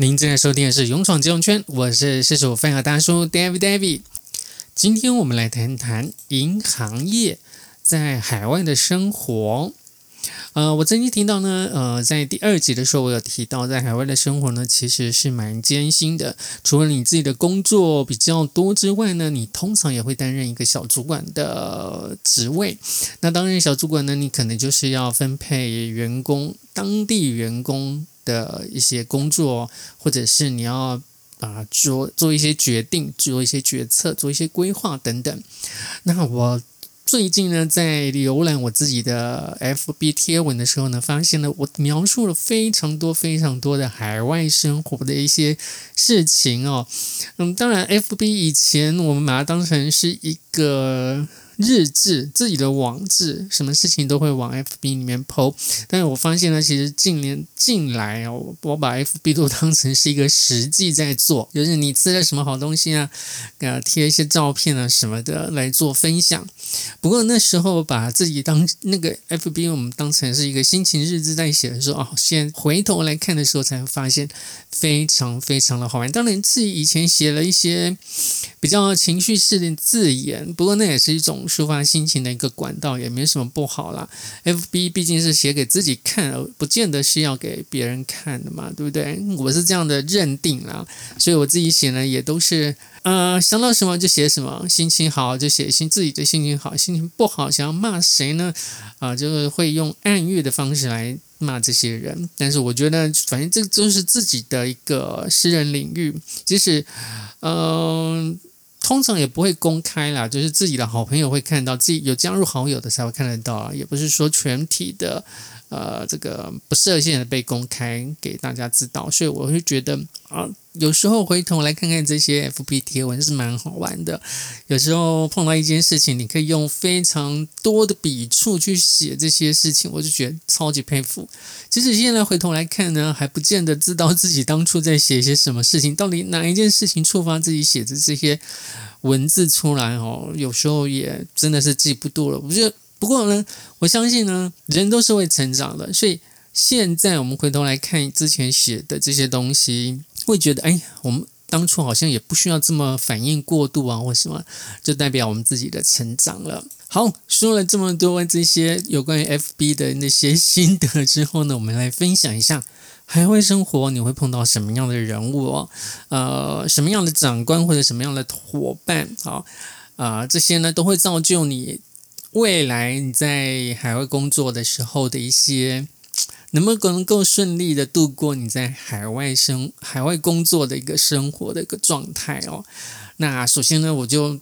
您正在收听的是《勇闯金融圈》，我是四十五分和大叔 David David。今天我们来谈谈银行业在海外的生活。呃，我曾经听到呢，呃，在第二集的时候，我有提到，在海外的生活呢，其实是蛮艰辛的。除了你自己的工作比较多之外呢，你通常也会担任一个小主管的职位。那当然，小主管呢，你可能就是要分配员工，当地员工。的一些工作，或者是你要啊做做一些决定，做一些决策，做一些规划等等。那我最近呢，在浏览我自己的 FB 贴文的时候呢，发现了我描述了非常多非常多的海外生活的一些事情哦。嗯，当然，FB 以前我们把它当成是一个。日志，自己的网志，什么事情都会往 FB 里面 po。但是我发现呢，其实近年近来哦，我把 FB 都当成是一个实际在做，就是你吃了什么好东西啊，呃，贴一些照片啊什么的来做分享。不过那时候把自己当那个 FB，我们当成是一个心情日志在写的时候，哦，现在回头来看的时候，才发现非常非常的好玩。当然自己以前写了一些比较情绪式的字眼，不过那也是一种。抒发心情的一个管道也没什么不好啦。FB 毕竟是写给自己看，而不见得是要给别人看的嘛，对不对？我是这样的认定啦，所以我自己写呢也都是，呃，想到什么就写什么，心情好就写心自己的心情好，心情不好想要骂谁呢？啊、就是会用暗喻的方式来骂这些人。但是我觉得，反正这就是自己的一个私人领域，即使，嗯、通常也不会公开啦，就是自己的好朋友会看到，自己有加入好友的才会看得到啊，也不是说全体的，呃，这个不设限的被公开给大家知道，所以我会觉得啊。有时候回头来看看这些 FB 贴文是蛮好玩的。有时候碰到一件事情，你可以用非常多的笔触去写这些事情，我就觉得超级佩服。其实现在回头来看呢，还不见得知道自己当初在写些什么事情，到底哪一件事情触发自己写的这些文字出来哦。有时候也真的是记不住了。我觉得不过呢，我相信呢，人都是会成长的，所以现在我们回头来看之前写的这些东西。会觉得，哎，我们当初好像也不需要这么反应过度啊，或什么，就代表我们自己的成长了。好，说了这么多这些有关于 FB 的那些心得之后呢，我们来分享一下海外生活你会碰到什么样的人物哦，呃，什么样的长官或者什么样的伙伴啊，啊、呃，这些呢都会造就你未来你在海外工作的时候的一些。能不能够顺利的度过你在海外生、海外工作的一个生活的一个状态哦？那首先呢，我就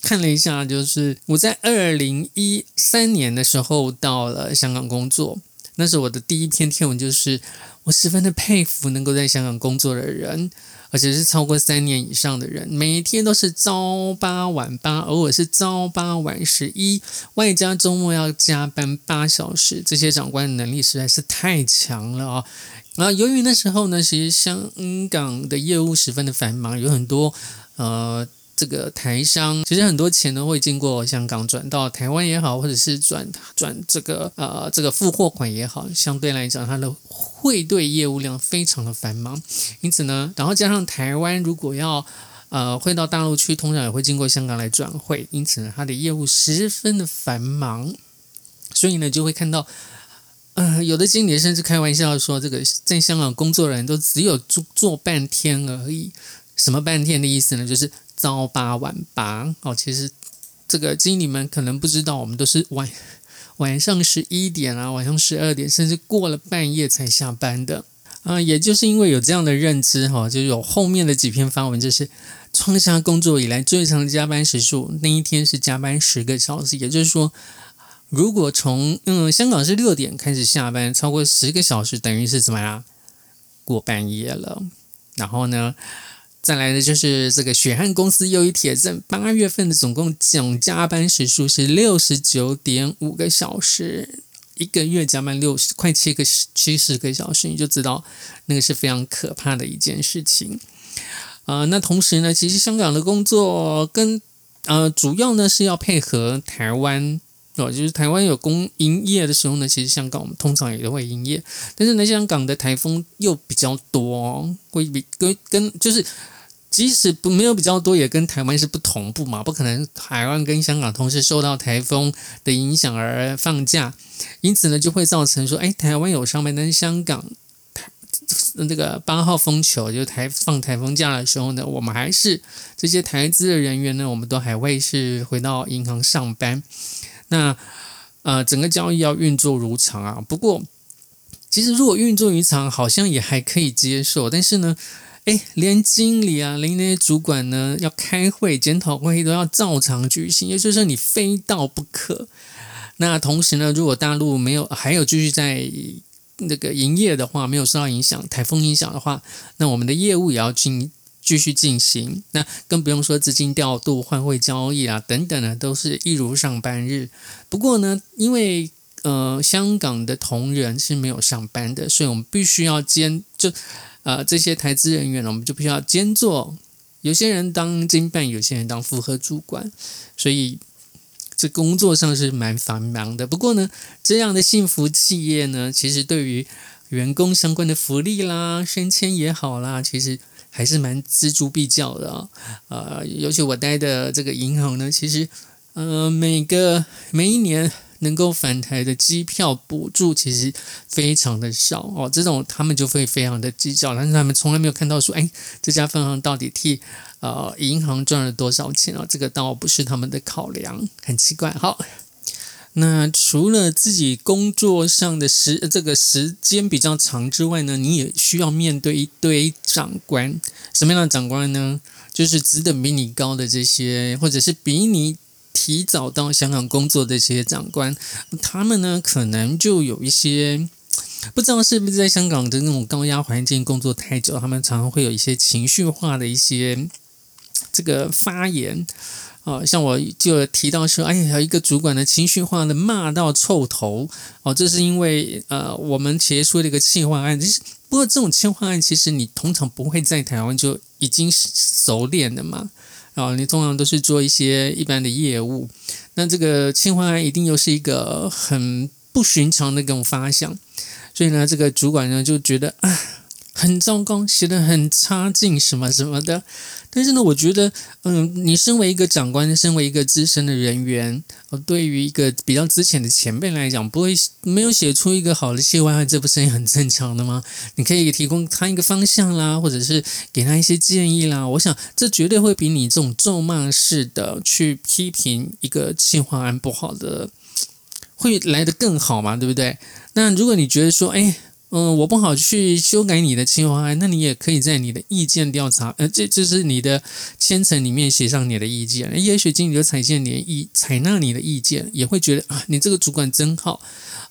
看了一下，就是我在二零一三年的时候到了香港工作，那是我的第一篇天文，就是我十分的佩服能够在香港工作的人。而且是超过三年以上的人，每天都是朝八晚八，偶尔是朝八晚十一，外加周末要加班八小时。这些长官的能力实在是太强了啊！然后由于那时候呢，其实香港的业务十分的繁忙，有很多呃。这个台商其实很多钱都会经过香港转到台湾也好，或者是转转这个呃这个付货款也好，相对来讲它的汇兑业务量非常的繁忙，因此呢，然后加上台湾如果要呃汇到大陆去，通常也会经过香港来转汇，因此呢，它的业务十分的繁忙，所以呢就会看到呃有的经理甚至开玩笑说，这个在香港工作的人都只有做做半天而已，什么半天的意思呢？就是。朝八晚八哦，其实这个经理们可能不知道，我们都是晚 晚上十一点啊，晚上十二点，甚至过了半夜才下班的啊。也就是因为有这样的认知哈，就有后面的几篇发文，就是创下工作以来最长的加班时数，那一天是加班十个小时。也就是说，如果从嗯香港是六点开始下班，超过十个小时，等于是怎么样过半夜了。然后呢？再来的就是这个血汗公司又一铁证，八月份的总共总加班时数是六十九点五个小时，一个月加班六十快七个七十个小时，你就知道那个是非常可怕的一件事情。啊、呃，那同时呢，其实香港的工作跟呃主要呢是要配合台湾哦，就是台湾有公营业的时候呢，其实香港我们通常也都会营业，但是呢，香港的台风又比较多，会比跟跟就是。即使不没有比较多，也跟台湾是不同步嘛，不可能台湾跟香港同时受到台风的影响而放假，因此呢，就会造成说，哎，台湾有上班，但是香港台这个八号风球就台放台风假的时候呢，我们还是这些台资的人员呢，我们都还会是回到银行上班，那呃，整个交易要运作如常啊。不过，其实如果运作如常，好像也还可以接受，但是呢。哎，连经理啊，连那些主管呢，要开会、检讨会议都要照常举行，也就是说你非到不可。那同时呢，如果大陆没有还有继续在那个营业的话，没有受到影响，台风影响的话，那我们的业务也要进继续进行。那更不用说资金调度、换汇交易啊等等呢，都是一如上班日。不过呢，因为呃香港的同仁是没有上班的，所以我们必须要兼就。呃，这些台资人员呢，我们就必须要兼做。有些人当经办，有些人当复合主管，所以这工作上是蛮繁忙的。不过呢，这样的幸福企业呢，其实对于员工相关的福利啦、升迁也好啦，其实还是蛮锱铢必较的啊、哦。呃，尤其我待的这个银行呢，其实呃，每个每一年。能够返台的机票补助其实非常的少哦，这种他们就会非常的计较，但是他们从来没有看到说，哎，这家分行到底替呃银行赚了多少钱啊？这个倒不是他们的考量，很奇怪。好，那除了自己工作上的时这个时间比较长之外呢，你也需要面对一堆长官，什么样的长官呢？就是职等比你高的这些，或者是比你。提早到香港工作的这些长官，他们呢可能就有一些不知道是不是在香港的那种高压环境工作太久，他们常常会有一些情绪化的一些这个发言。啊，像我就提到说，哎呀，一个主管的情绪化的骂到臭头。哦，这是因为呃，我们企业出了一个企划案，不过这种企划案其实你通常不会在台湾就已经熟练的嘛。啊，你通常都是做一些一般的业务，那这个清华一定又是一个很不寻常的这种发想，所以呢，这个主管呢就觉得啊。很糟糕，写得很差劲，什么什么的。但是呢，我觉得，嗯，你身为一个长官，身为一个资深的人员，对于一个比较之前的前辈来讲，不会没有写出一个好的企划，这不是也很正常的吗？你可以提供他一个方向啦，或者是给他一些建议啦。我想，这绝对会比你这种咒骂式的去批评一个企划案不好的，会来得更好嘛，对不对？那如果你觉得说，哎。嗯，我不好去修改你的计划案，那你也可以在你的意见调查，呃，这就是你的千层里面写上你的意见。也许经理就采见你的意，采纳你的意见，也会觉得啊，你这个主管真好，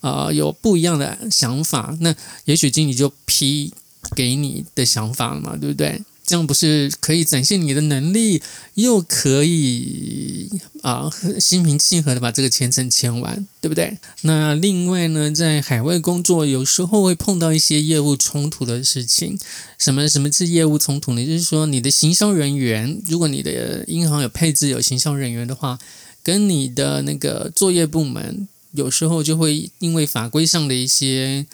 啊、有不一样的想法。那也许经理就批给你的想法嘛，对不对？这样不是可以展现你的能力，又可以啊心平气和的把这个签证签完，对不对？那另外呢，在海外工作有时候会碰到一些业务冲突的事情。什么什么是业务冲突呢？就是说你的行销人员，如果你的银行有配置有行销人员的话，跟你的那个作业部门有时候就会因为法规上的一些。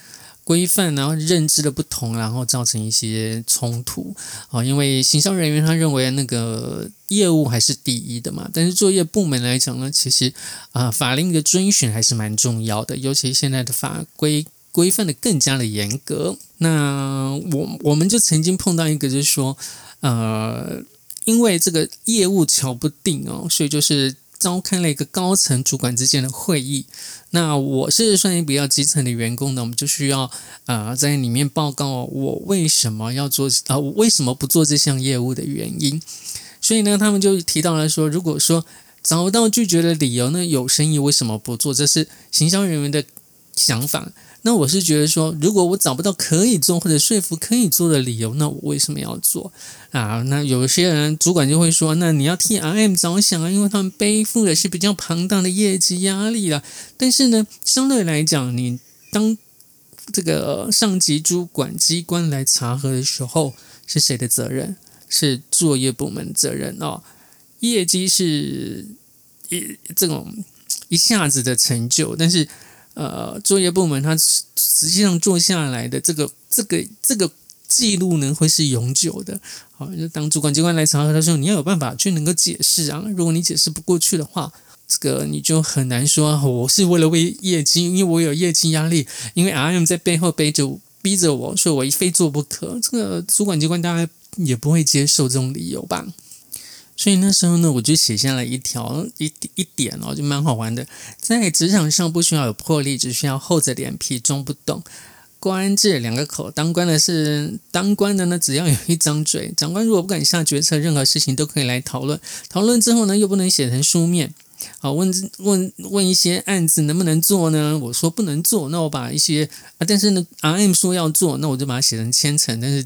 规范，然后认知的不同，然后造成一些冲突啊。因为行销人员他认为那个业务还是第一的嘛，但是作业部门来讲呢，其实啊法令的遵循还是蛮重要的，尤其现在的法规规范的更加的严格。那我我们就曾经碰到一个，就是说，呃，因为这个业务瞧不定哦，所以就是。召开了一个高层主管之间的会议，那我是算是比较基层的员工呢，我们就需要呃在里面报告我为什么要做啊、呃，我为什么不做这项业务的原因。所以呢，他们就提到了说，如果说找到拒绝的理由呢，有生意为什么不做？这是行销人员的想法。那我是觉得说，如果我找不到可以做或者说服可以做的理由，那我为什么要做啊？那有些人主管就会说，那你要替 RM 着想啊，因为他们背负的是比较庞大的业绩压力了。但是呢，相对来讲，你当这个上级主管机关来查核的时候，是谁的责任？是作业部门责任哦。业绩是一这种。一下子的成就，但是呃，作业部门他实际上做下来的这个这个这个记录呢，会是永久的。好，就当主管机关来查核的时候，你要有办法去能够解释啊。如果你解释不过去的话，这个你就很难说我是为了为业绩，因为我有业绩压力，因为 RM 在背后背着逼着我，所以我非做不可。这个主管机关大概也不会接受这种理由吧。所以那时候呢，我就写下了一条一一点哦，就蛮好玩的。在职场上不需要有魄力，只需要厚着脸皮装不懂。官字两个口，当官的是当官的呢，只要有一张嘴。长官如果不敢下决策，任何事情都可以来讨论。讨论之后呢，又不能写成书面。好，问问问一些案子能不能做呢？我说不能做，那我把一些啊，但是呢，RM 说要做，那我就把它写成千层。但是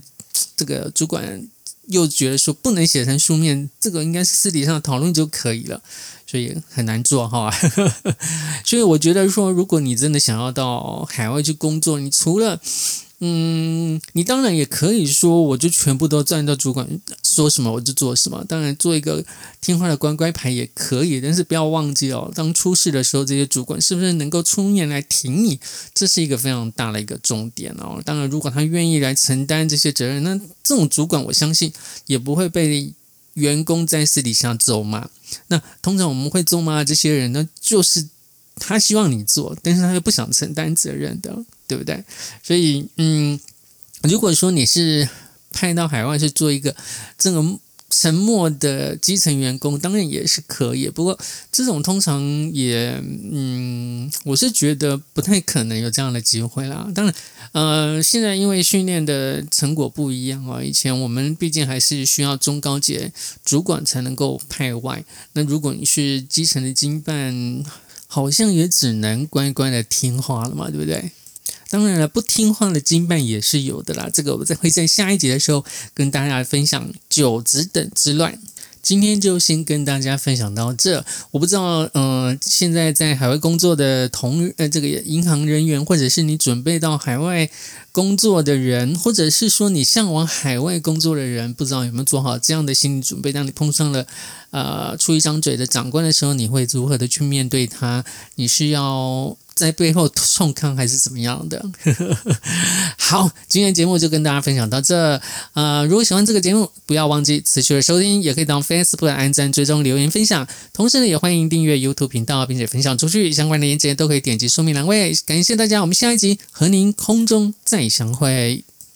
这个主管。又觉得说不能写成书面，这个应该是私底下讨论就可以了，所以很难做哈。所以我觉得说，如果你真的想要到海外去工作，你除了嗯，你当然也可以说，我就全部都站到主管说什么我就做什么。当然，做一个听话的乖乖牌也可以，但是不要忘记哦，当出事的时候，这些主管是不是能够出面来挺你，这是一个非常大的一个重点哦。当然，如果他愿意来承担这些责任，那这种主管我相信也不会被员工在私底下咒骂。那通常我们会咒骂这些人呢，就是。他希望你做，但是他又不想承担责任的，对不对？所以，嗯，如果说你是派到海外去做一个这个沉默的基层员工，当然也是可以。不过，这种通常也，嗯，我是觉得不太可能有这样的机会啦。当然，呃，现在因为训练的成果不一样啊，以前我们毕竟还是需要中高阶主管才能够派外。那如果你是基层的经办，好像也只能乖乖的听话了嘛，对不对？当然了，不听话的经办也是有的啦。这个我会在下一集的时候跟大家分享九职等之乱。今天就先跟大家分享到这。我不知道，嗯、现在在海外工作的同呃这个银行人员，或者是你准备到海外工作的人，或者是说你向往海外工作的人，不知道有没有做好这样的心理准备？当你碰上了呃出一张嘴的长官的时候，你会如何的去面对他？你是要在背后冲康还是怎么样的？好，今天节目就跟大家分享到这。呃，如果喜欢这个节目，不要忘记持续的收听，也可以到 Facebook 按赞、追踪、留言、分享。同时呢，也欢迎订阅 YouTube 频道，并且分享出去。相关的链接都可以点击说明栏位。感谢大家，我们下一集和您空中再相会。